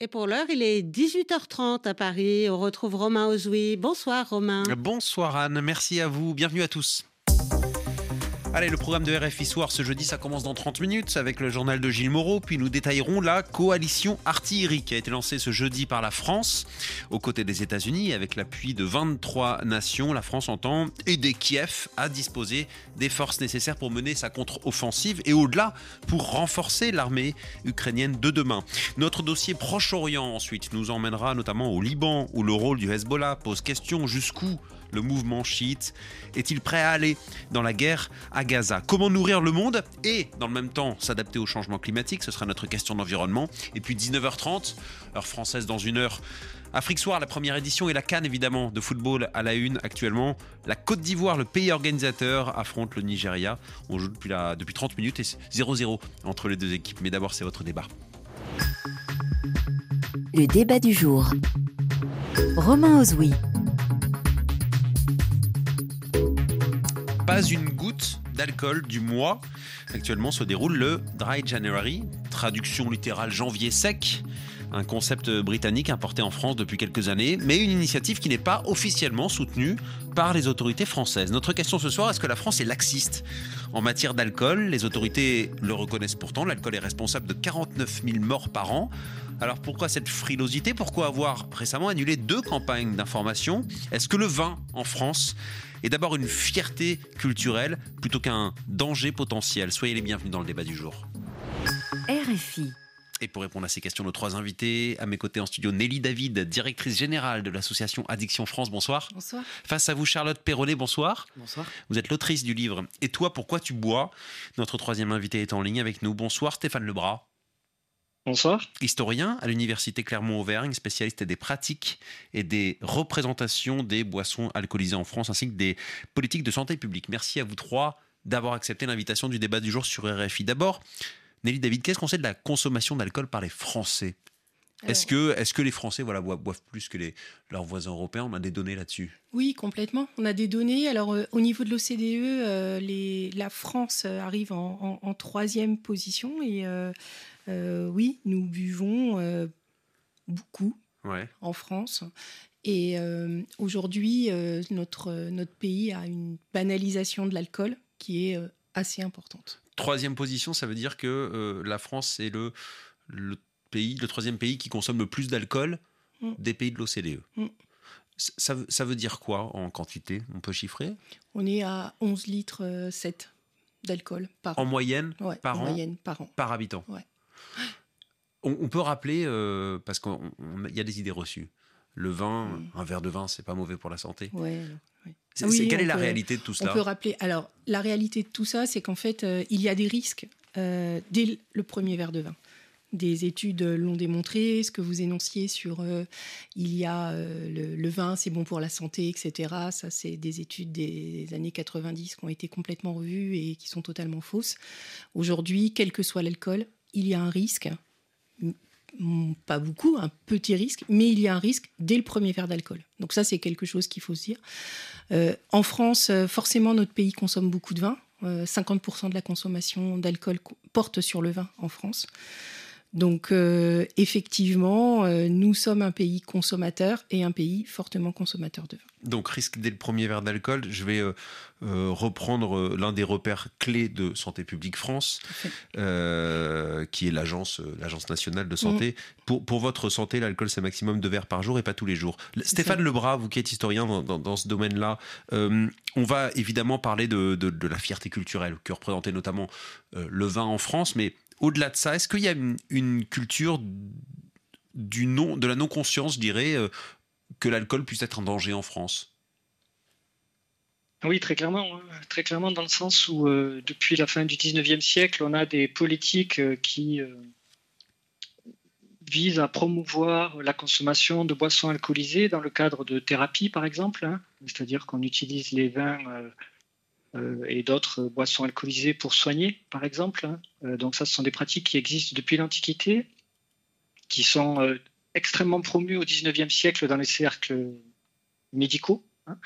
Et pour l'heure, il est 18h30 à Paris. On retrouve Romain Ozoui. Bonsoir Romain. Bonsoir Anne, merci à vous. Bienvenue à tous. Allez, le programme de RFI Soir ce jeudi, ça commence dans 30 minutes avec le journal de Gilles Moreau, puis nous détaillerons la coalition artillerie qui a été lancée ce jeudi par la France aux côtés des États-Unis avec l'appui de 23 nations. La France entend aider Kiev à disposer des forces nécessaires pour mener sa contre-offensive et au-delà pour renforcer l'armée ukrainienne de demain. Notre dossier Proche-Orient ensuite nous emmènera notamment au Liban où le rôle du Hezbollah pose question jusqu'où le mouvement chiite est-il prêt à aller dans la guerre à Gaza? Comment nourrir le monde et, dans le même temps, s'adapter au changement climatique? Ce sera notre question d'environnement. Et puis 19h30, heure française dans une heure. Afrique Soir, la première édition et la Cannes évidemment de football à la une actuellement. La Côte d'Ivoire, le pays organisateur, affronte le Nigeria. On joue depuis, la, depuis 30 minutes et 0-0 entre les deux équipes. Mais d'abord, c'est votre débat. Le débat du jour. Romain Ozoui. Une goutte d'alcool du mois. Actuellement se déroule le Dry January, traduction littérale janvier sec, un concept britannique importé en France depuis quelques années, mais une initiative qui n'est pas officiellement soutenue par les autorités françaises. Notre question ce soir, est-ce que la France est laxiste en matière d'alcool? Les autorités le reconnaissent pourtant, l'alcool est responsable de 49 000 morts par an. Alors pourquoi cette frilosité? Pourquoi avoir récemment annulé deux campagnes d'information? Est-ce que le vin en France est d'abord une fierté culturelle plutôt qu'un danger potentiel? Soyez les bienvenus dans le débat du jour. RFI. Et pour répondre à ces questions, nos trois invités, à mes côtés en studio, Nelly David, directrice générale de l'association Addiction France, bonsoir. Bonsoir. Face à vous, Charlotte Perronnet, bonsoir. Bonsoir. Vous êtes l'autrice du livre Et toi, pourquoi tu bois? Notre troisième invité est en ligne avec nous. Bonsoir, Stéphane Lebras. Bonsoir. Historien à l'université Clermont-Auvergne, spécialiste des pratiques et des représentations des boissons alcoolisées en France, ainsi que des politiques de santé publique. Merci à vous trois d'avoir accepté l'invitation du débat du jour sur RFI. D'abord, Nelly David, qu'est-ce qu'on sait de la consommation d'alcool par les Français? Est-ce que, est que les Français voilà, boivent, plus que les, leurs voisins européens? On a des données là-dessus Oui, complètement. On a des données. Alors, euh, au niveau de l'OCDE, euh, la France euh, arrive en, troisième position. Et oui, nous buvons beaucoup en France. Et aujourd'hui, notre, notre pays a une banalisation de l'alcool qui est assez importante. Troisième position, ça veut dire que la France est le, le pays, le troisième pays qui consomme le plus d'alcool mm. des pays de l'OCDE. Mm. Ça, ça, veut dire quoi en quantité On peut chiffrer? On est à 11 litres 7 euh, d'alcool par en Moyenne, par en an, moyenne par an Par habitant on, peut rappeler, euh, parce qu'il y a des idées reçues. Le vin, mm. un verre de vin, c'est pas mauvais pour la santé. Ouais, quelle est la réalité de tout cela On peut rappeler. Alors, la réalité de tout ça, c'est qu'en fait, euh, il y a des risques dès le premier verre de vin. Des études l'ont démontré, ce que vous énonciez sur euh, il y a euh, le, vin, c'est bon pour la santé, etc. Ça, c'est des études des années 90 qui ont été complètement revues et qui sont totalement fausses. Aujourd'hui, quel que soit l'alcool, il y a un risque, pas beaucoup, un petit risque, mais il y a un risque dès le premier verre d'alcool. Donc ça, c'est quelque chose qu'il faut se dire. Euh, en France, forcément, notre pays consomme beaucoup de vin. 50% de la consommation d'alcool porte sur le vin en France. Donc euh, effectivement, euh, nous sommes un pays consommateur et un pays fortement consommateur de vin. Donc risque dès le premier verre d'alcool, je vais euh, reprendre l'un des repères clés de Santé publique France, qui est l'agence l'agence nationale de santé. Mm. Pour, pour, votre santé, l'alcool c'est maximum deux verres par jour et pas tous les jours. Stéphane Lebras, vous qui êtes historien dans, ce domaine-là, on va évidemment parler de, de, la fierté culturelle que représentait notamment le vin en France, mais au-delà de ça, est-ce qu'il y a une, culture de la non-conscience, je dirais, euh, que l'alcool puisse être un danger en France? Oui, très clairement. Hein. Très clairement, dans le sens où, euh, depuis la fin du 19e siècle, on a des politiques euh, qui visent à promouvoir la consommation de boissons alcoolisées dans le cadre de thérapie, par exemple. Hein. C'est-à-dire qu'on utilise les vins et d'autres boissons alcoolisées pour soigner, par exemple. Hein. Euh, donc ça, ce sont des pratiques qui existent depuis l'Antiquité, qui sont euh, extrêmement promues au XIXe siècle dans les cercles médicaux, hein,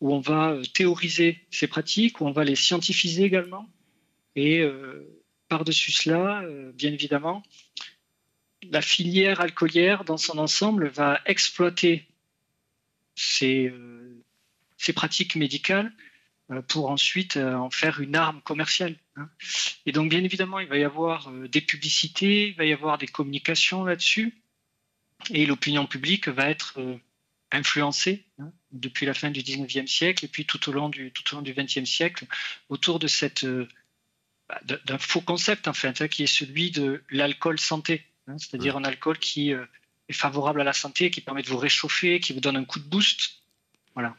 où on va théoriser ces pratiques, où on va les scientifiser également. Et par-dessus cela, bien évidemment, la filière alcoolière dans son ensemble va exploiter ces pratiques médicales pour ensuite en faire une arme commerciale. Hein. Et donc, bien évidemment, il va y avoir des publicités, il va y avoir des communications là-dessus, et l'opinion publique va être influencée hein, depuis la fin du 19e siècle et puis tout au long du, tout au long du 20e siècle autour de cette, bah, d'un faux concept en fait, hein, qui est celui de l'alcool santé, c'est-à-dire un alcool qui est favorable à la santé, qui permet de vous réchauffer, qui vous donne un coup de boost. Voilà.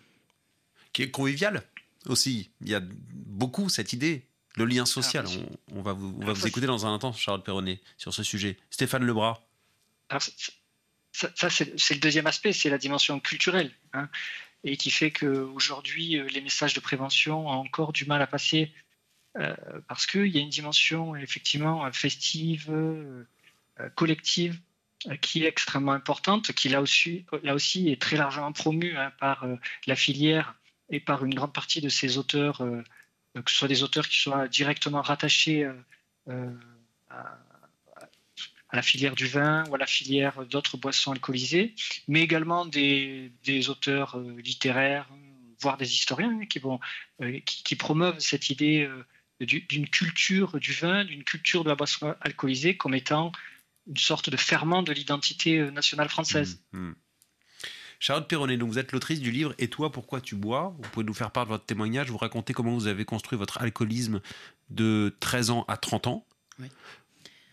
Qui est convivial aussi. Il y a beaucoup cette idée, le lien social. Ah, on, va vous, on va vous écouter dans un instant, Charles Perronnet, sur ce sujet. Stéphane Lebras. ça, c'est le deuxième aspect, c'est la dimension culturelle. Hein, et qui fait qu'aujourd'hui, euh, les messages de prévention ont encore du mal à passer euh, parce qu'il y a une dimension effectivement festive, euh, collective, qui est extrêmement importante, qui là aussi, là aussi est très largement promue hein, par la filière et par une grande partie de ces auteurs, que ce soit des auteurs qui soient directement rattachés à, la filière du vin ou à la filière d'autres boissons alcoolisées, mais également des, auteurs euh, littéraires, voire des historiens euh, qui, promeuvent cette idée euh, d'une culture du vin, d'une culture de la boisson alcoolisée comme étant une sorte de ferment de l'identité nationale française. Mmh, mmh. Charlotte Perronnet, donc vous êtes l'autrice du livre Et toi, pourquoi tu bois? Vous pouvez nous faire part de votre témoignage, vous raconter comment vous avez construit votre alcoolisme de 13 ans à 30 ans. Oui.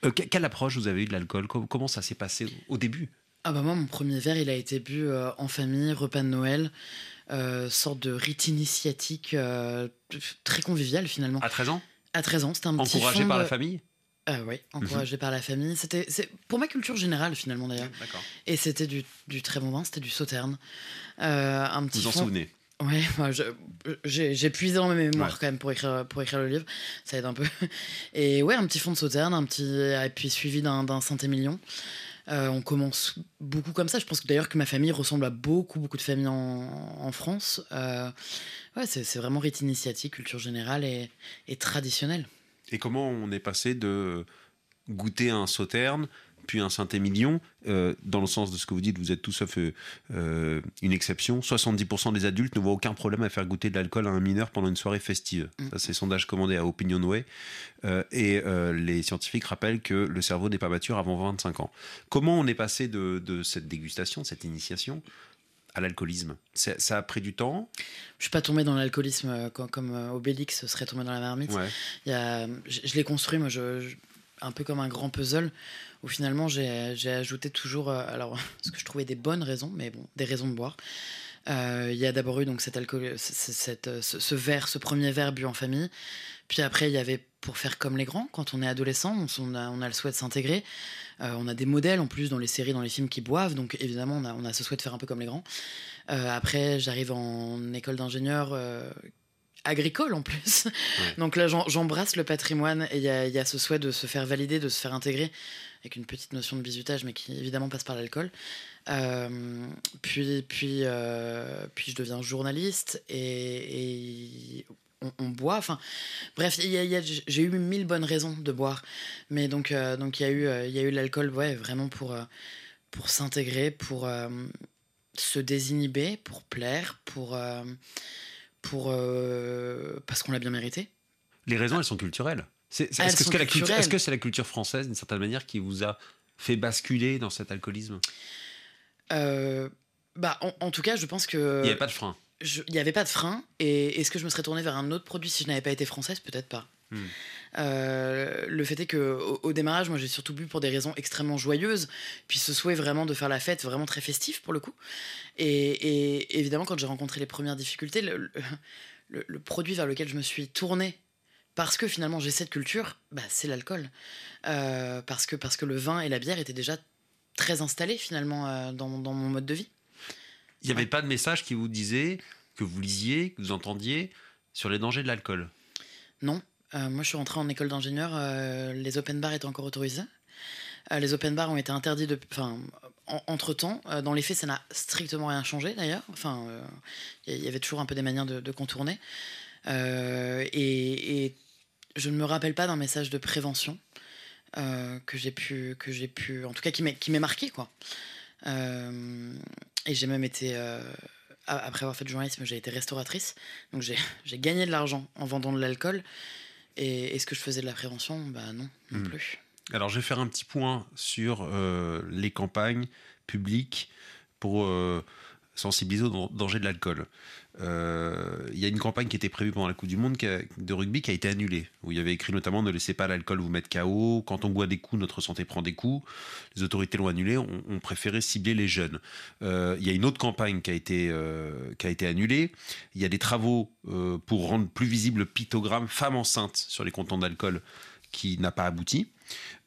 Euh, quelle approche vous avez eu de l'alcool? Comment ça s'est passé au début? Ah bah moi, mon premier verre, il a été bu euh, en famille, repas de Noël, euh, sorte de rite initiatique très convivial finalement. À 13 ans? À 13 ans, c'était un petit Encouragé par la famille? Oui, encouragé par la famille. C'était pour ma culture générale finalement d'ailleurs. Et c'était du, du, très bon vin, c'était du sauterne. un petit vous en souvenez? Ouais, j'ai puisé dans mes mémoires quand même pour écrire, pour écrire le livre. Ça aide un peu. Et ouais, un petit fond de sauterne, un petit, et puis suivi d'un Saint-Émilion. Euh, on commence beaucoup comme ça. Je pense que d'ailleurs que ma famille ressemble à beaucoup, beaucoup de familles en, France. Euh, ouais, c'est vraiment rite initiatique, culture générale et, et traditionnelle. Et comment on est passé de goûter un sauterne puis un Saint-Émilion, euh, dans le sens de ce que vous dites, vous êtes tout sauf euh, euh, une exception. 70% des adultes ne voient aucun problème à faire goûter de l'alcool à un mineur pendant une soirée festive. Mm. Ça, c'est sondage commandé à Opinionway. et les scientifiques rappellent que le cerveau n'est pas mature avant 25 ans. Comment on est passé de, cette dégustation, de cette initiation, à l'alcoolisme Ça a pris du temps? Je suis pas tombé dans l'alcoolisme comme, Obélix serait tombé dans la marmite. Il je, l'ai construit, moi, un peu comme un grand puzzle où finalement j'ai ajouté toujours, euh, alors ce que je trouvais des bonnes raisons, mais bon, des raisons de boire. Euh, il y a d'abord eu donc cet alcool, cette, euh, ce, verre, ce premier verre bu en famille. Puis après, il y avait pour faire comme les grands. Quand on est adolescent, on, a, on a le souhait de s'intégrer. on a des modèles en plus dans les séries, dans les films qui boivent. Donc évidemment, on a, on a ce souhait de faire un peu comme les grands. après, j'arrive en école d'ingénieur agricole en plus. Donc là, j'embrasse le patrimoine et il y a, y a, ce souhait de se faire valider, de se faire intégrer avec une petite notion de bizutage, mais qui évidemment passe par l'alcool. Euh, puis, puis, euh, puis je deviens journaliste et, on, boit. Enfin, bref, j'ai eu mille bonnes raisons de boire, mais donc, euh, donc il y a eu, il y a eu l'alcool, ouais, vraiment pour, pour s'intégrer, pour se désinhiber, pour plaire, pour, pour parce qu'on l'a bien mérité. Les raisons, elles sont culturelles. Est-ce que c'est la, culture française, d'une certaine manière, qui vous a fait basculer dans cet alcoolisme? Euh, bah, en, tout cas, je pense que. Il n'y avait pas de frein. Il n'y avait pas de frein. Et est-ce que je me serais tournée vers un autre produit si je n'avais pas été française? Peut-être pas. Hmm. Euh, le fait est que au, démarrage, moi j'ai surtout bu pour des raisons extrêmement joyeuses, puis ce souhait vraiment de faire la fête, vraiment très festif pour le coup. Et, évidemment, quand j'ai rencontré les premières difficultés, le, le, produit vers lequel je me suis tournée parce que finalement j'ai cette culture, bah, c'est l'alcool. Euh, parce, que, parce que le vin et la bière étaient déjà très installés finalement euh, dans, dans, mon mode de vie. Il n'y avait pas de message qui vous disait, que vous lisiez, que vous entendiez sur les dangers de l'alcool? Non. Euh, moi je suis rentré en école d'ingénieur, les open bars étaient encore autorisés. les open bars ont été interdits de, enfin, entre temps. dans les faits, ça n'a strictement rien changé d'ailleurs. Enfin, il y avait toujours un peu des manières de, de contourner. et, et je ne me rappelle pas d'un message de prévention. que j'ai pu, que j'ai pu, en tout cas qui m'est marqué quoi. Et j'ai même été après avoir fait du journalisme, j'ai été restauratrice. Donc j'ai gagné de l'argent en vendant de l'alcool. Et est-ce que je faisais de la prévention Bah non, non hmm. plus. Alors je vais faire un petit point sur euh, les campagnes publiques pour euh, sensibiliser au danger de l'alcool. Euh, il y a une campagne qui était prévue pendant la Coupe du Monde de rugby qui a été annulée, où il y avait écrit notamment ne laissez pas l'alcool vous mettre KO, quand on boit des coups, notre santé prend des coups. Les autorités l'ont annulé, on, on, préféré cibler les jeunes. Euh, il y a une autre campagne qui a été, euh, qui a été annulée. Il y a des travaux pour rendre plus visible le pictogramme femme enceinte sur les contenants d'alcool qui n'a pas abouti.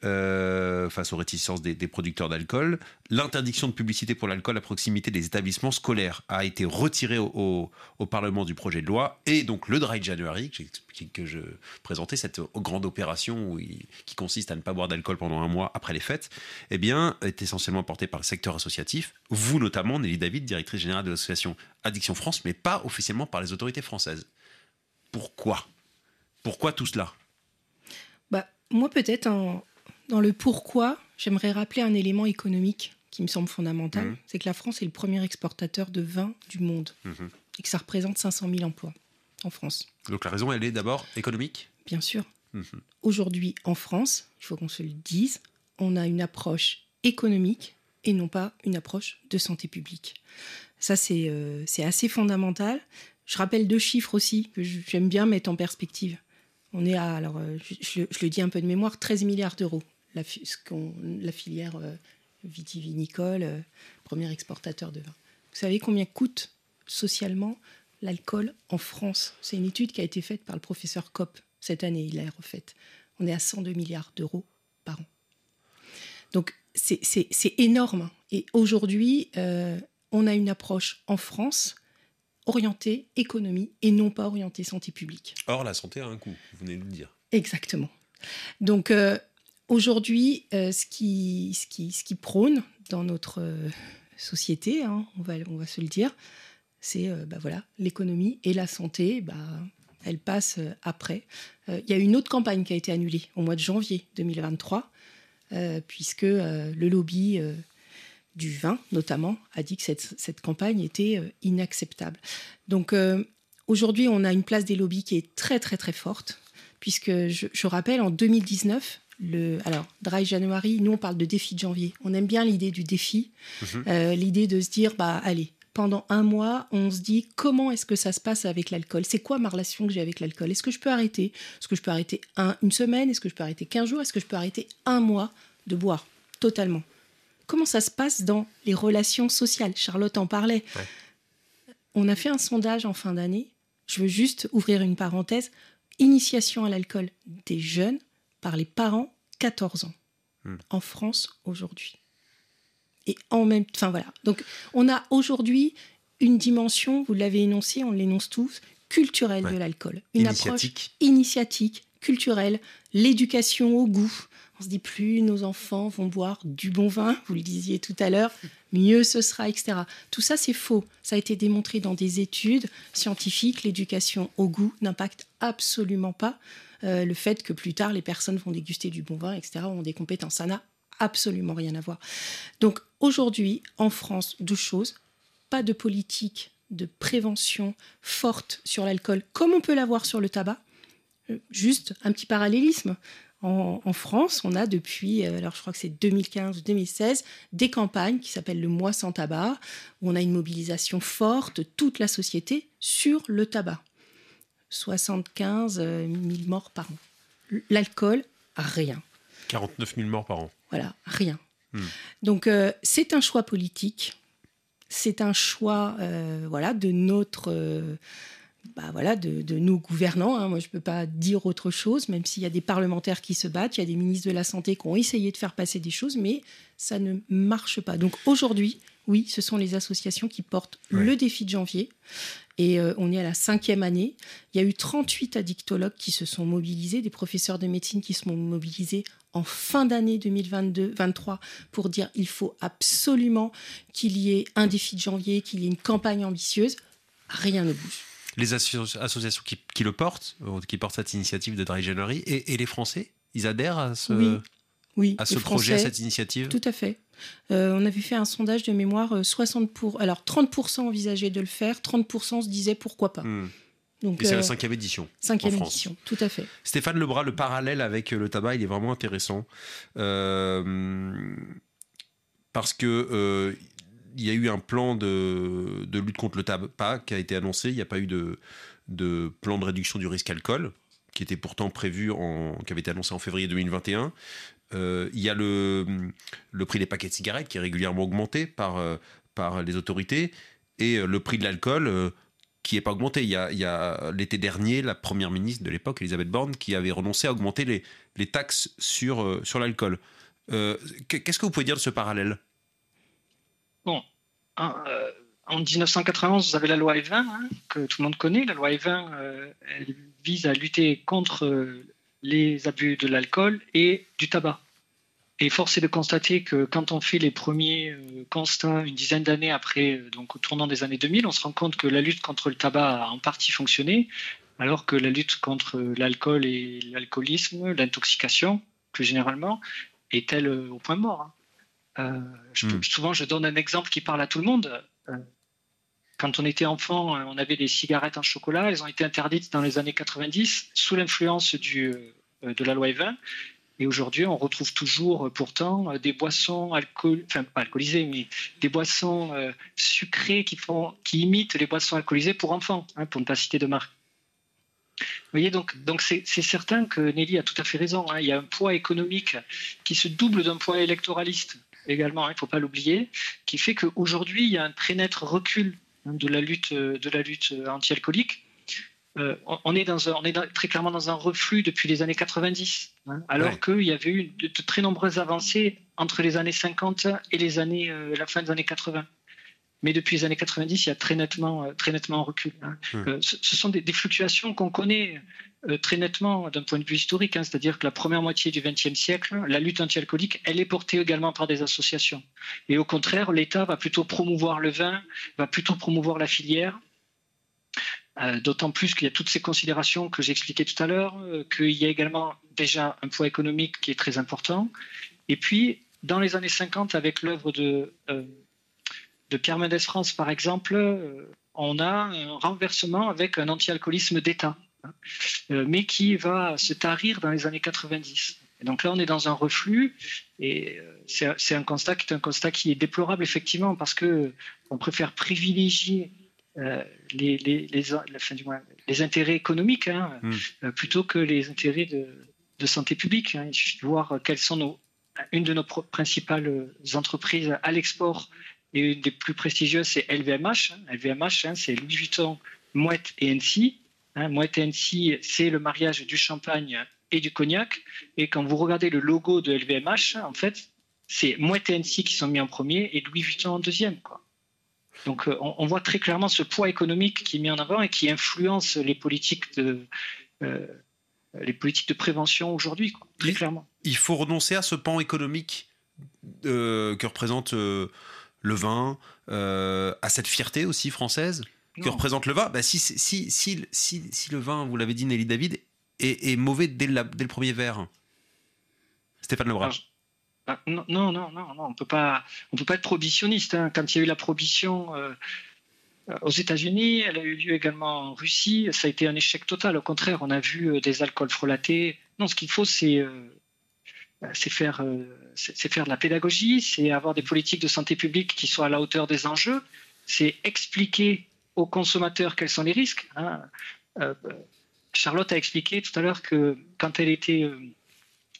Euh, face aux réticences des, producteurs d'alcool. L'interdiction de publicité pour l'alcool à proximité des établissements scolaires a été retirée au, Parlement du projet de loi. Et donc le Dry January, que je présentais, cette grande opération qui consiste à ne pas boire d'alcool pendant un mois après les fêtes, eh bien, est essentiellement porté par le secteur associatif. Vous notamment, Nelly David, directrice générale de l'association Addiction France, mais pas officiellement par les autorités françaises. Pourquoi? Pourquoi tout cela? Moi, peut-être dans le pourquoi, j'aimerais rappeler un élément économique qui me semble fondamental, mmh. c'est que la France est le premier exportateur de vin du monde mmh. et que ça représente 500 000 emplois en France. Donc la raison, elle est d'abord économique? Bien sûr. Mmh. Aujourd'hui, en France, il faut qu'on se le dise, on a une approche économique et non pas une approche de santé publique. Ça, c'est euh, assez fondamental. Je rappelle deux chiffres aussi que j'aime bien mettre en perspective. On est à, alors euh, je, le dis un peu de mémoire, 13 milliards d'euros la, filière euh, vitivinicole, euh, premier exportateur de vin. Vous savez combien coûte socialement l'alcool en France? C'est une étude qui a été faite par le professeur Kopp cette année, il l'a refaite. On est à 102 milliards d'euros par an. Donc c'est énorme. Et aujourd'hui, on a une approche en France orientée économie et non pas orientée santé publique. Or, la santé a un coût, vous venez de le dire. Exactement. Donc, Aujourd'hui, euh, ce, qui, ce, qui, ce qui prône dans notre euh, société, hein, on, va, on va se le dire, c'est euh, bah voilà, l'économie et la santé, bah, elles passent après. Il y a une autre campagne qui a été annulée au mois de janvier 2023, puisque le lobby du vin, notamment, a dit que cette, cette campagne était inacceptable. Donc aujourd'hui, on a une place des lobbies qui est très très très forte, puisque je, je rappelle, en 2019, le, alors, Dry January, nous on parle de défi de janvier. On aime bien l'idée du défi, mhm. euh, l'idée de se dire, bah allez, pendant un mois, on se dit comment est-ce que ça se passe avec l'alcool? C'est quoi ma relation que j'ai avec l'alcool? Est-ce que je peux arrêter? Est-ce que je peux arrêter une semaine? Est-ce que je peux arrêter 15 jours? Est-ce que je peux arrêter un mois de boire? Totalement Comment ça se passe dans les relations sociales Charlotte en parlait. On a fait un sondage en fin d'année. Je veux juste ouvrir une parenthèse. Initiation à l'alcool des jeunes par les parents 14 ans hmm. en France aujourd'hui. Et en même enfin voilà. Donc on a aujourd'hui une dimension, vous l'avez énoncé, on l'énonce tous, culturelle de l'alcool. Une approche initiatique, culturelle, l'éducation au goût. On se dit plus nos enfants vont boire du bon vin, vous le disiez tout à l'heure, mieux ce sera, etc. Tout ça, c'est faux. Ça a été démontré dans des études scientifiques. L'éducation au goût n'impacte absolument pas euh, le fait que plus tard les personnes vont déguster du bon vin, etc., ont des compétences. Ça n'a absolument rien à voir. Donc aujourd'hui, en France, deux choses. Pas de politique de prévention forte sur l'alcool, comme on peut l'avoir sur le tabac. Euh, juste un petit parallélisme. En, France, on a depuis, euh, alors je crois que c'est 2015 ou 2016, des campagnes qui s'appellent le mois sans tabac, où on a une mobilisation forte de toute la société sur le tabac. 75 000 euh, morts par an. L'alcool, rien. 49 000 morts par an. Voilà, rien. Hmm. Donc euh, c'est un choix politique, c'est un choix euh, voilà, de notre... bah voilà, de, nos gouvernants. Hein. Moi, je ne peux pas dire autre chose, même s'il y a des parlementaires qui se battent, il y a des ministres de la Santé qui ont essayé de faire passer des choses, mais ça ne marche pas. Donc aujourd'hui, oui, ce sont les associations qui portent le défi de janvier. Et euh, on est à la cinquième année. Il y a eu 38 addictologues qui se sont mobilisés, des professeurs de médecine qui se sont mobilisés en fin d'année 2022-23 pour dire il faut absolument qu'il y ait un défi de janvier, qu'il y ait une campagne ambitieuse. Rien ne bouge. Les associations qui, le portent, euh, qui portent cette initiative de Dry January, et, les Français, ils adhèrent à ce... oui, à ce projet, à cette initiative? Tout à fait. on avait fait un sondage de mémoire, 60 pour, alors 30% envisageaient de le faire, 30% se disaient pourquoi pas. Hmm. Donc, Et c'est la cinquième édition. Cinquième édition, tout à fait. Stéphane Lebras, le parallèle avec le tabac, il est vraiment intéressant. parce que y a eu un plan de, lutte contre le tabac qui a été annoncé. Il n'y a pas eu de, plan de réduction du risque alcool qui était pourtant prévu, en, qui avait été annoncé en février 2021. Euh, il y a le, prix des paquets de cigarettes qui est régulièrement augmenté par, euh, les autorités et euh, le prix de l'alcool qui n'est pas augmenté. Il y a, il l'été dernier la première ministre de l'époque, Elisabeth Borne, qui avait renoncé à augmenter les, taxes sur l'alcool. Qu'est-ce que vous pouvez dire de ce parallèle? Bon, en 1991, vous avez la loi E20, hein, que tout le monde connaît. La loi E20, euh, elle vise à lutter contre euh, les abus de l'alcool et du tabac. Et force est de constater que quand on fait les premiers euh, constats une dizaine d'années après, donc au tournant des années 2000, on se rend compte que la lutte contre le tabac a en partie fonctionné, alors que la lutte contre l'alcool et l'alcoolisme, l'intoxication, plus généralement, est-elle au point mort. Hein. Hmm. Souvent, je donne un exemple qui parle à tout le monde quand on était enfant, euh, on avait des cigarettes en chocolat. Elles ont été interdites dans les années 90 sous l'influence euh, de la loi E20. Et aujourd'hui, on retrouve toujours euh, pourtant des boissons enfin pas alcoolisées, mais des boissons sucrées qui, font, qui imitent les boissons alcoolisées pour enfants, hein, pour ne pas citer de marque. Vous voyez, donc, donc c'est, certain que Nelly a tout à fait raison. Hein. Il y a un poids économique qui se double d'un poids électoraliste également, hein, il ne faut pas l'oublier, qui fait qu'aujourd'hui, il y a un très net recul Hein, de la lutte, euh, de la lutte euh, anti-alcoolique. Euh, on est, dans on est très clairement dans un reflux depuis les années 90, hein, alors qu'il y avait eu de, très nombreuses avancées entre les années 50 et les années, la fin des années 80. Mais depuis les années 90, il y a très nettement, très nettement un recul. Hein. Hum. ce sont des, des fluctuations qu'on connaît euh, très nettement d'un point de vue historique, hein, c'est-à-dire que la première moitié du XXe siècle, la lutte anti-alcoolique, elle est portée également par des associations. Et au contraire, l'État va plutôt promouvoir le vin, va plutôt promouvoir la filière, euh, d'autant plus qu'il y a toutes ces considérations que j'expliquais tout à l'heure, euh, qu'il y a également déjà un poids économique qui est très important. Et puis, dans les années 50, avec l'œuvre de, de Pierre Mendès France, par exemple, on a un renversement avec un anti-alcoolisme d'État. Hein, euh, mais qui va se tarir dans les années 90. Et donc là, on est dans un reflux, et euh, c'est un constat qui est un constat qui est déplorable effectivement parce que on préfère privilégier euh, les, les, les, la fin du mois, les intérêts économiques hein, hmm. plutôt que les intérêts de, de santé publique. Hein. Il suffit de voir quelles sont nos, une de nos principales entreprises à l'export et une des plus prestigieuses, c'est LVMH. LVMH, c'est Louis Vuitton, Mouette et NC. Hein, Moët NC, c'est le mariage du champagne et du cognac. Et quand vous regardez le logo de LVMH, en fait, c'est Moët NC qui sont mis en premier et Louis Vuitton en deuxième. Quoi. Donc euh, on, voit très clairement ce poids économique qui est mis en avant et qui influence les politiques de, euh, les politiques de prévention aujourd'hui, très clairement. Il faut renoncer à ce pan économique euh, que représente le vin, à cette fierté aussi française que représente le vin, bah si, si, si, si, le vin, vous l'avez dit Nelly David, est, mauvais dès, dès, le premier verre. Stéphane Lebras. Ah, non, non, non, non, on peut pas, on peut pas être prohibitionniste. Hein. Quand il y a eu la prohibition euh, aux États-Unis, elle a eu lieu également en Russie. Ça a été un échec total. Au contraire, on a vu euh, des alcools frelatés. Non, ce qu'il faut, c'est euh, c'est faire, c'est faire de la pédagogie, c'est avoir des politiques de santé publique qui soient à la hauteur des enjeux, c'est expliquer aux consommateurs quels sont les risques. Hein. Euh, Charlotte a expliqué tout à l'heure que quand elle était euh,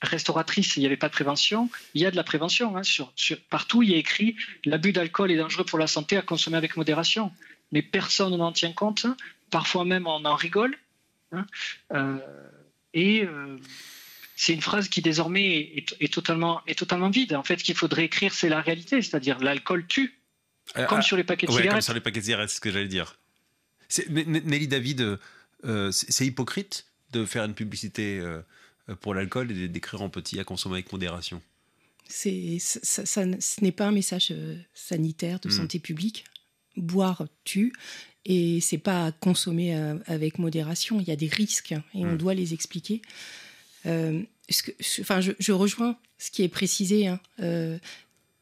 restauratrice, il n'y avait pas de prévention. Il y a de la prévention. Hein. sur, partout, il y a écrit l'abus d'alcool est dangereux pour la santé à consommer avec modération. Mais personne n'en tient compte. Parfois même, on en rigole. Hein. Euh, et c'est une phrase qui désormais est, totalement, est totalement vide. En fait, ce qu'il faudrait écrire, c'est la réalité, c'est-à-dire l'alcool tue. Euh, comme ah, sur les paquets de cigarettes. Comme sur les paquets de cigarettes, c'est ce que j'allais dire. Nelly David, euh, c'est hypocrite de faire une publicité euh, pour l'alcool et d'écrire en petit à consommer avec modération. C'est, ça, ce n'est pas un message sanitaire de hmm. santé publique. Boire tue et c'est pas à consommer avec modération. Il y a des risques et on hmm. doit les expliquer. Ce que, enfin, je, rejoins ce qui est précisé, hein,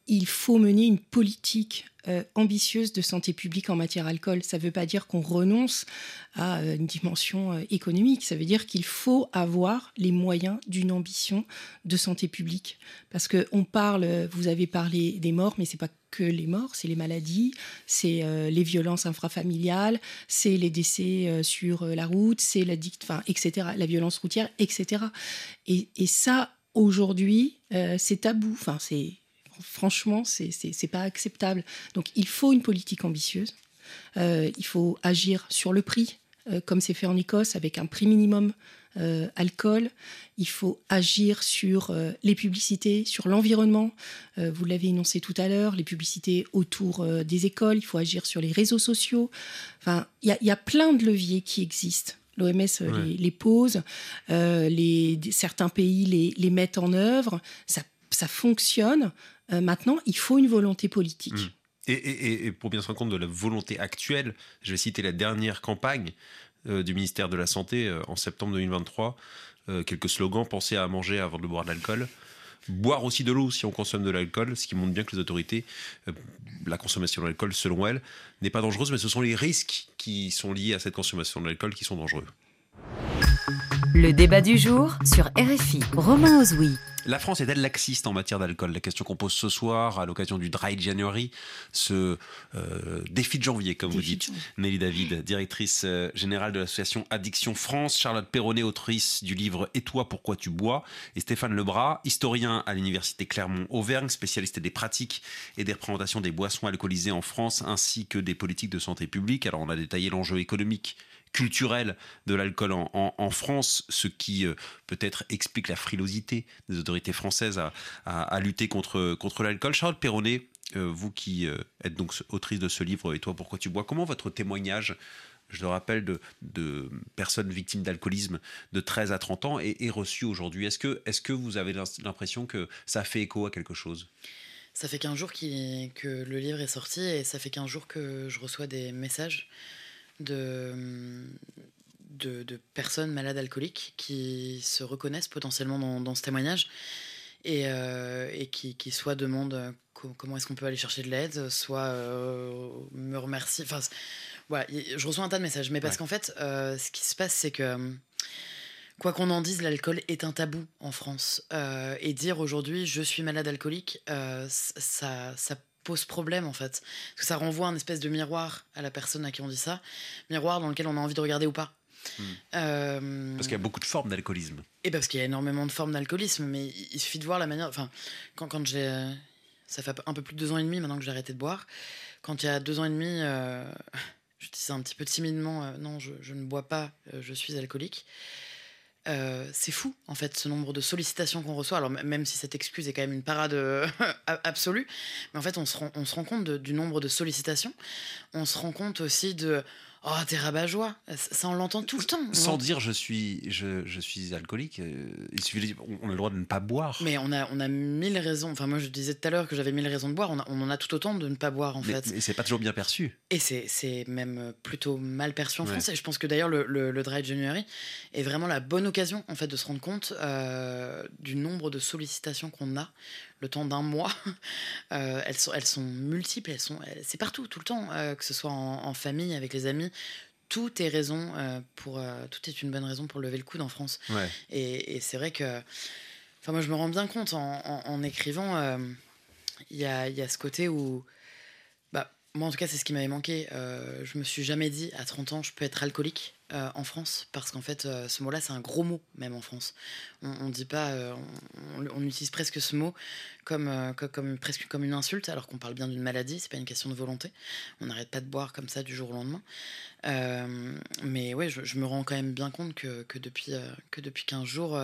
il faut mener une politique euh, ambitieuse de santé publique en matière alcool. Ça ne veut pas dire qu'on renonce à euh, une dimension euh, économique, ça veut dire qu'il faut avoir les moyens d'une ambition de santé publique. Parce que on parle, vous avez parlé des morts, mais c'est pas les morts, c'est les maladies, c'est les violences infrafamiliales, c'est les décès sur la route, c'est la etc., la violence routière, etc. Et, ça, aujourd'hui, c'est tabou. Enfin, c'est franchement, c'est pas acceptable. Donc il faut une politique ambitieuse. Euh, il faut agir sur le prix, euh, comme c'est fait en Écosse, avec un prix minimum euh, alcool. Il faut agir sur les publicités, sur l'environnement. vous l'avez énoncé tout à l'heure, les publicités autour des écoles. Il faut agir sur les réseaux sociaux. Enfin, il y, a plein de leviers qui existent. L'OMS les, pose, les, certains pays les, les mettent en œuvre. Ça, ça fonctionne. Euh, maintenant, il faut une volonté politique. Mmh. Et, pour bien se rendre compte de la volonté actuelle, je vais citer la dernière campagne euh, du ministère de la Santé euh, en septembre 2023. quelques slogans pensez à manger avant de boire de l'alcool. Boire aussi de l'eau si on consomme de l'alcool, ce qui montre bien que les autorités, la consommation de l'alcool, selon elles, n'est pas dangereuse, mais ce sont les risques qui sont liés à cette consommation de l'alcool qui sont dangereux. Le débat du jour sur RFI. Romain Ozoui. La France est-elle laxiste en matière d'alcool? La question qu'on pose ce soir à l'occasion du Dry January, ce euh, défi de janvier, comme vous dites. Nelly David, directrice euh, générale de l'association Addiction France, Charlotte Perronnet, autrice du livre Et toi, pourquoi tu bois? Et Stéphane Lebras, historien à l'université Clermont-Auvergne, spécialiste des pratiques et des représentations des boissons alcoolisées en France, ainsi que des politiques de santé publique. Alors on a détaillé l'enjeu économique culturel de l'alcool en, France, ce qui euh, peut-être explique la frilosité des autorités françaises à, lutter contre, contre l'alcool. Charles Perronnet, euh, vous qui euh, êtes donc autrice de ce livre, Et toi, pourquoi tu bois Comment votre témoignage je le rappelle, de, personnes victimes d'alcoolisme de 13 à 30 ans est, reçu aujourd'hui? Est-ce que, est que vous avez l'impression que ça fait écho à quelque chose? Ça fait 15 jours que le livre est sorti et ça fait 15 jours que je reçois des messages de, de, personnes malades alcooliques qui se reconnaissent potentiellement dans, ce témoignage et, euh, et qui, qui, soit demandent comment est-ce qu'on peut aller chercher de l'aide, soit euh, me remercie. Enfin, voilà, je reçois un tas de messages, mais parce qu'en fait, euh, ce qui se passe, c'est que quoi qu'on en dise, l'alcool est un tabou en France. et dire aujourd'hui je suis malade alcoolique, ça, ça pose problème en fait. Parce que ça renvoie un espèce de miroir à la personne à qui on dit ça. Miroir dans lequel on a envie de regarder ou pas. Hmm. Euh, parce qu'il y a beaucoup de formes d'alcoolisme. Et parce qu'il y a énormément de formes d'alcoolisme, mais il suffit de voir la manière. Enfin, quand, quand j'ai. Ça fait un peu plus de deux ans et demi maintenant que j'ai arrêté de boire. Quand il y a deux ans et demi, euh, je disais un petit peu timidement euh, non, je, je, ne bois pas, je suis alcoolique. Euh, c'est fou, en fait, ce nombre de sollicitations qu'on reçoit. Alors, même si cette excuse est quand même une parade euh, absolue, mais en fait, on se rend, on se rend compte du nombre de sollicitations. On se rend compte aussi de Oh, t'es rabat-joie. Ça, on l'entend tout le temps. Sans dire je suis, je, je suis alcoolique, euh, il suffit on a le droit de ne pas boire. Mais on a, on a mille raisons. Enfin, moi, je disais tout à l'heure que j'avais mille raisons de boire. On, on, en a tout autant de ne pas boire, en fait. Et c'est pas toujours bien perçu. Et c'est même plutôt mal perçu en France. Et je pense que d'ailleurs, le, le, Dry January est vraiment la bonne occasion, en fait, de se rendre compte euh, du nombre de sollicitations qu'on a le temps d'un mois. Euh, elles, sont, elles sont multiples, elles sont, c'est partout, tout le temps, euh, que ce soit en, famille, avec les amis. Tout est raison euh, pour, tout est une bonne raison pour lever le coude en France. Et, c'est vrai que, enfin moi je me rends bien compte en, écrivant, il y a, y, a, ce côté où, moi en tout cas c'est ce qui m'avait manqué. je me suis jamais dit à 30 ans je peux être alcoolique. Euh, en France, parce qu'en fait, euh, ce mot-là, c'est un gros mot, même en France. On, dit pas, euh, on, utilise presque ce mot comme, presque comme une insulte, alors qu'on parle bien d'une maladie, c'est pas une question de volonté. On n'arrête pas de boire comme ça du jour au lendemain. mais ouais, je, me rends quand même bien compte que, depuis, que depuis 15 jours,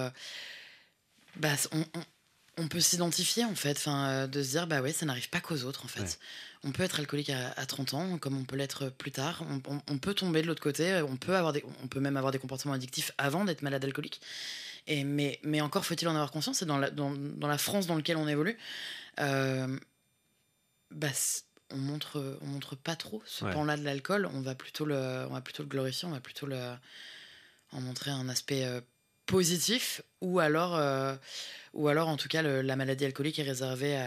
bah, on peut s'identifier en fait, enfin, de se dire bah ouais, ça n'arrive pas qu'aux autres en fait. On peut être alcoolique à, 30 ans, comme on peut l'être plus tard. On, peut tomber de l'autre côté. On peut, avoir des, on peut même avoir des comportements addictifs avant d'être malade alcoolique. Et, mais, mais encore faut-il en avoir conscience. Et dans la, dans, dans la France dans laquelle on évolue, euh, bah, on montre, on montre pas trop ce pan-là de l'alcool. On va plutôt le, on va plutôt le glorifier. On va plutôt le, en montrer un aspect euh, positif ou alors, euh, ou alors en tout cas, la maladie alcoolique est réservée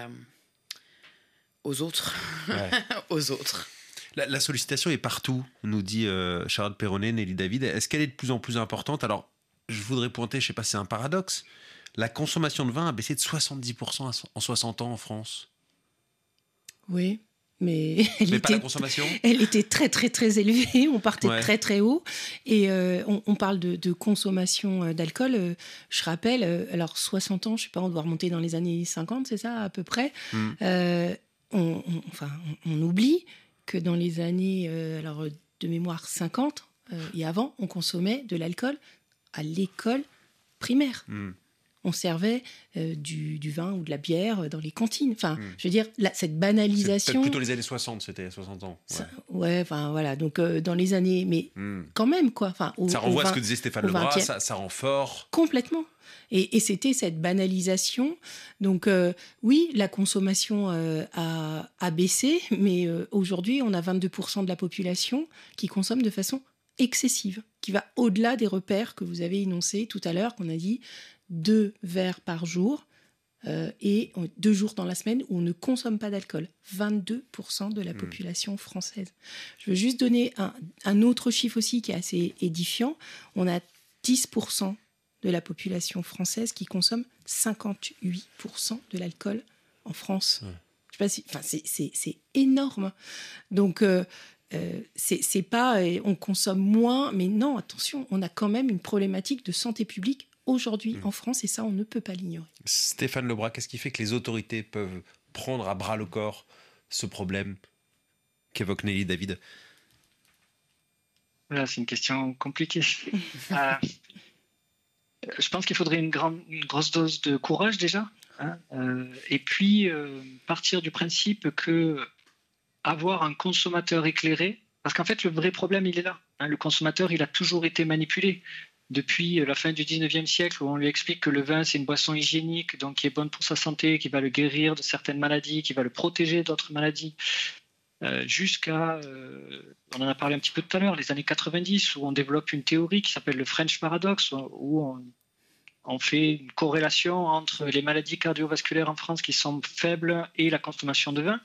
aux autres. aux autres. La, sollicitation est partout, nous dit euh, Charlotte Perronnet, Nelly David. Est-ce qu'elle est de plus en plus importante? Alors, je voudrais pointer, je sais pas si c'est un paradoxe, la consommation de vin a baissé de 70% en 60 ans en France. Oui, mais, elle, était, la consommation? elle était très très très élevée, on partait très très haut et euh, on, parle de, consommation euh, d'alcool. je rappelle, alors 60 ans, je sais pas, on doit remonter dans les années 50, c'est ça à peu près. Hmm. on, enfin, on, oublie que dans les années, euh, alors de mémoire 50 euh, et avant, on consommait de l'alcool à l'école primaire. Hmm. On servait euh, du, vin ou de la bière dans les cantines. Enfin, hmm. je veux dire, cette banalisation. plutôt les années 60, c'était 60 ans. Ouais, enfin voilà. Donc dans les années, mais hmm. quand même quoi. Enfin, ça renvoie à ce que disait Stéphane Lebras, ça, ça rend fort. Complètement. Et, c'était cette banalisation. Donc euh, oui, la consommation euh, a, baissé, mais euh, aujourd'hui, on a 22% de la population qui consomme de façon excessive, qui va au-delà des repères que vous avez énoncés tout à l'heure, qu'on a dit deux verres par jour. et deux jours dans la semaine où on ne consomme pas d'alcool. 22% de la hmm. population française. Je veux juste donner un, un, autre chiffre aussi qui est assez édifiant. On a 10% de la population française qui consomme 58% de l'alcool en France. Je sais pas si, c'est énorme. Donc, euh, euh, c'est pas, euh, on consomme moins, mais non, attention, on a quand même une problématique de santé publique aujourd'hui mm. en France et ça, on ne peut pas l'ignorer. Stéphane Lebras, qu'est-ce qui fait que les autorités peuvent prendre à bras le corps ce problème qu'évoque Nelly David? Voilà, c'est une question compliquée. je pense qu'il faudrait une, grande, grosse dose de courage déjà, hein, euh, et puis euh, partir du principe que avoir un consommateur éclairé, parce qu'en fait le vrai problème il est là. Hein, le consommateur il a toujours été manipulé depuis la fin du 19e siècle où on lui explique que le vin c'est une boisson hygiénique, donc qui est bonne pour sa santé, qui va le guérir de certaines maladies, qui va le protéger d'autres maladies. Euh, jusqu'à, on en a parlé un petit peu tout à l'heure, les années 90, où on développe une théorie qui s'appelle le French Paradox, où on, on fait une corrélation entre les maladies cardiovasculaires en France qui sont faibles et la consommation de vin.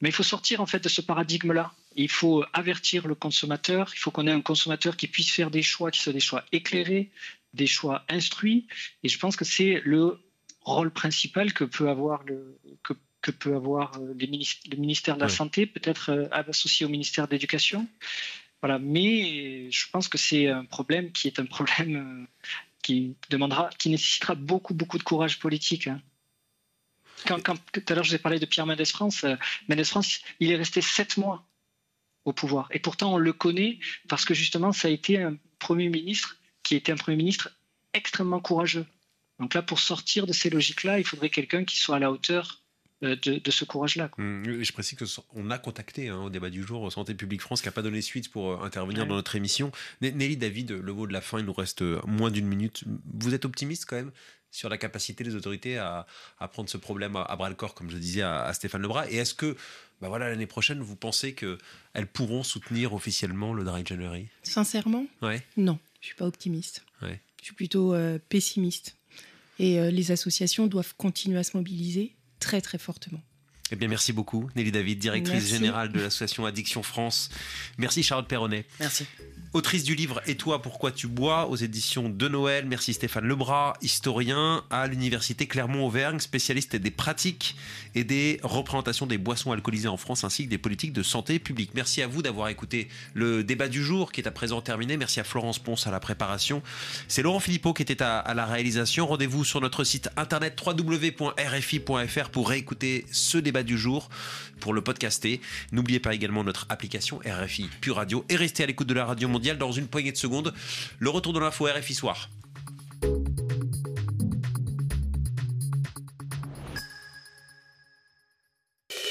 Mais il faut sortir en fait de ce paradigme-là. Il faut avertir le consommateur. Il faut qu'on ait un consommateur qui puisse faire des choix qui soient des choix éclairés, des choix instruits. Et je pense que c'est le rôle principal que peut avoir le, que, peut avoir le ministère de la Santé, peut-être euh, associé au ministère de l'Éducation. Voilà, mais je pense que c'est un problème qui est un problème euh, qui demandera, qui nécessitera beaucoup, beaucoup de courage politique. Hein. Quand, tout à l'heure, je vous ai parlé de Pierre Mendès France. Euh, Mendès France, il est resté sept mois au pouvoir. Et pourtant, on le connaît parce que justement, ça a été un Premier ministre qui était un Premier ministre extrêmement courageux. Donc là, pour sortir de ces logiques-là, il faudrait quelqu'un qui soit à la hauteur euh, de, ce courage-là. Mmh, je précise qu'on a contacté hein, au débat du jour Santé publique France qui n'a pas donné suite pour euh, intervenir dans notre émission. Nelly David, le mot de la fin, il nous reste euh, moins d'une minute. Vous êtes optimiste quand même sur la capacité des autorités à, prendre ce problème à, bras le corps, comme je disais à, Stéphane Lebras? Et est-ce que bah voilà, l'année prochaine, vous pensez qu'elles pourront soutenir officiellement le Dry January? Sincèrement ouais. Non, je suis pas optimiste. Ouais. Je suis plutôt pessimiste. Et les associations doivent continuer à se mobiliser très très fortement. Eh bien, merci beaucoup, Nelly David, directrice générale de l'association Addiction France. Merci, Charlotte Perronnet. Merci. Autrice du livre Et toi, pourquoi tu bois aux éditions de Noël. Merci Stéphane Lebras, historien à l'université Clermont-Auvergne, spécialiste des pratiques et des représentations des boissons alcoolisées en France ainsi que des politiques de santé publique. Merci à vous d'avoir écouté le débat du jour qui est à présent terminé. Merci à Florence Ponce à la préparation. C'est Laurent Philippot qui était à, la réalisation. Rendez-vous sur notre site internet www.rfi.fr pour réécouter ce débat du jour, pour le podcaster. N'oubliez pas également notre application RFI Pure Radio et restez à l'écoute de la radio dans une poignée de secondes. Le retour de l'info RFI Soir.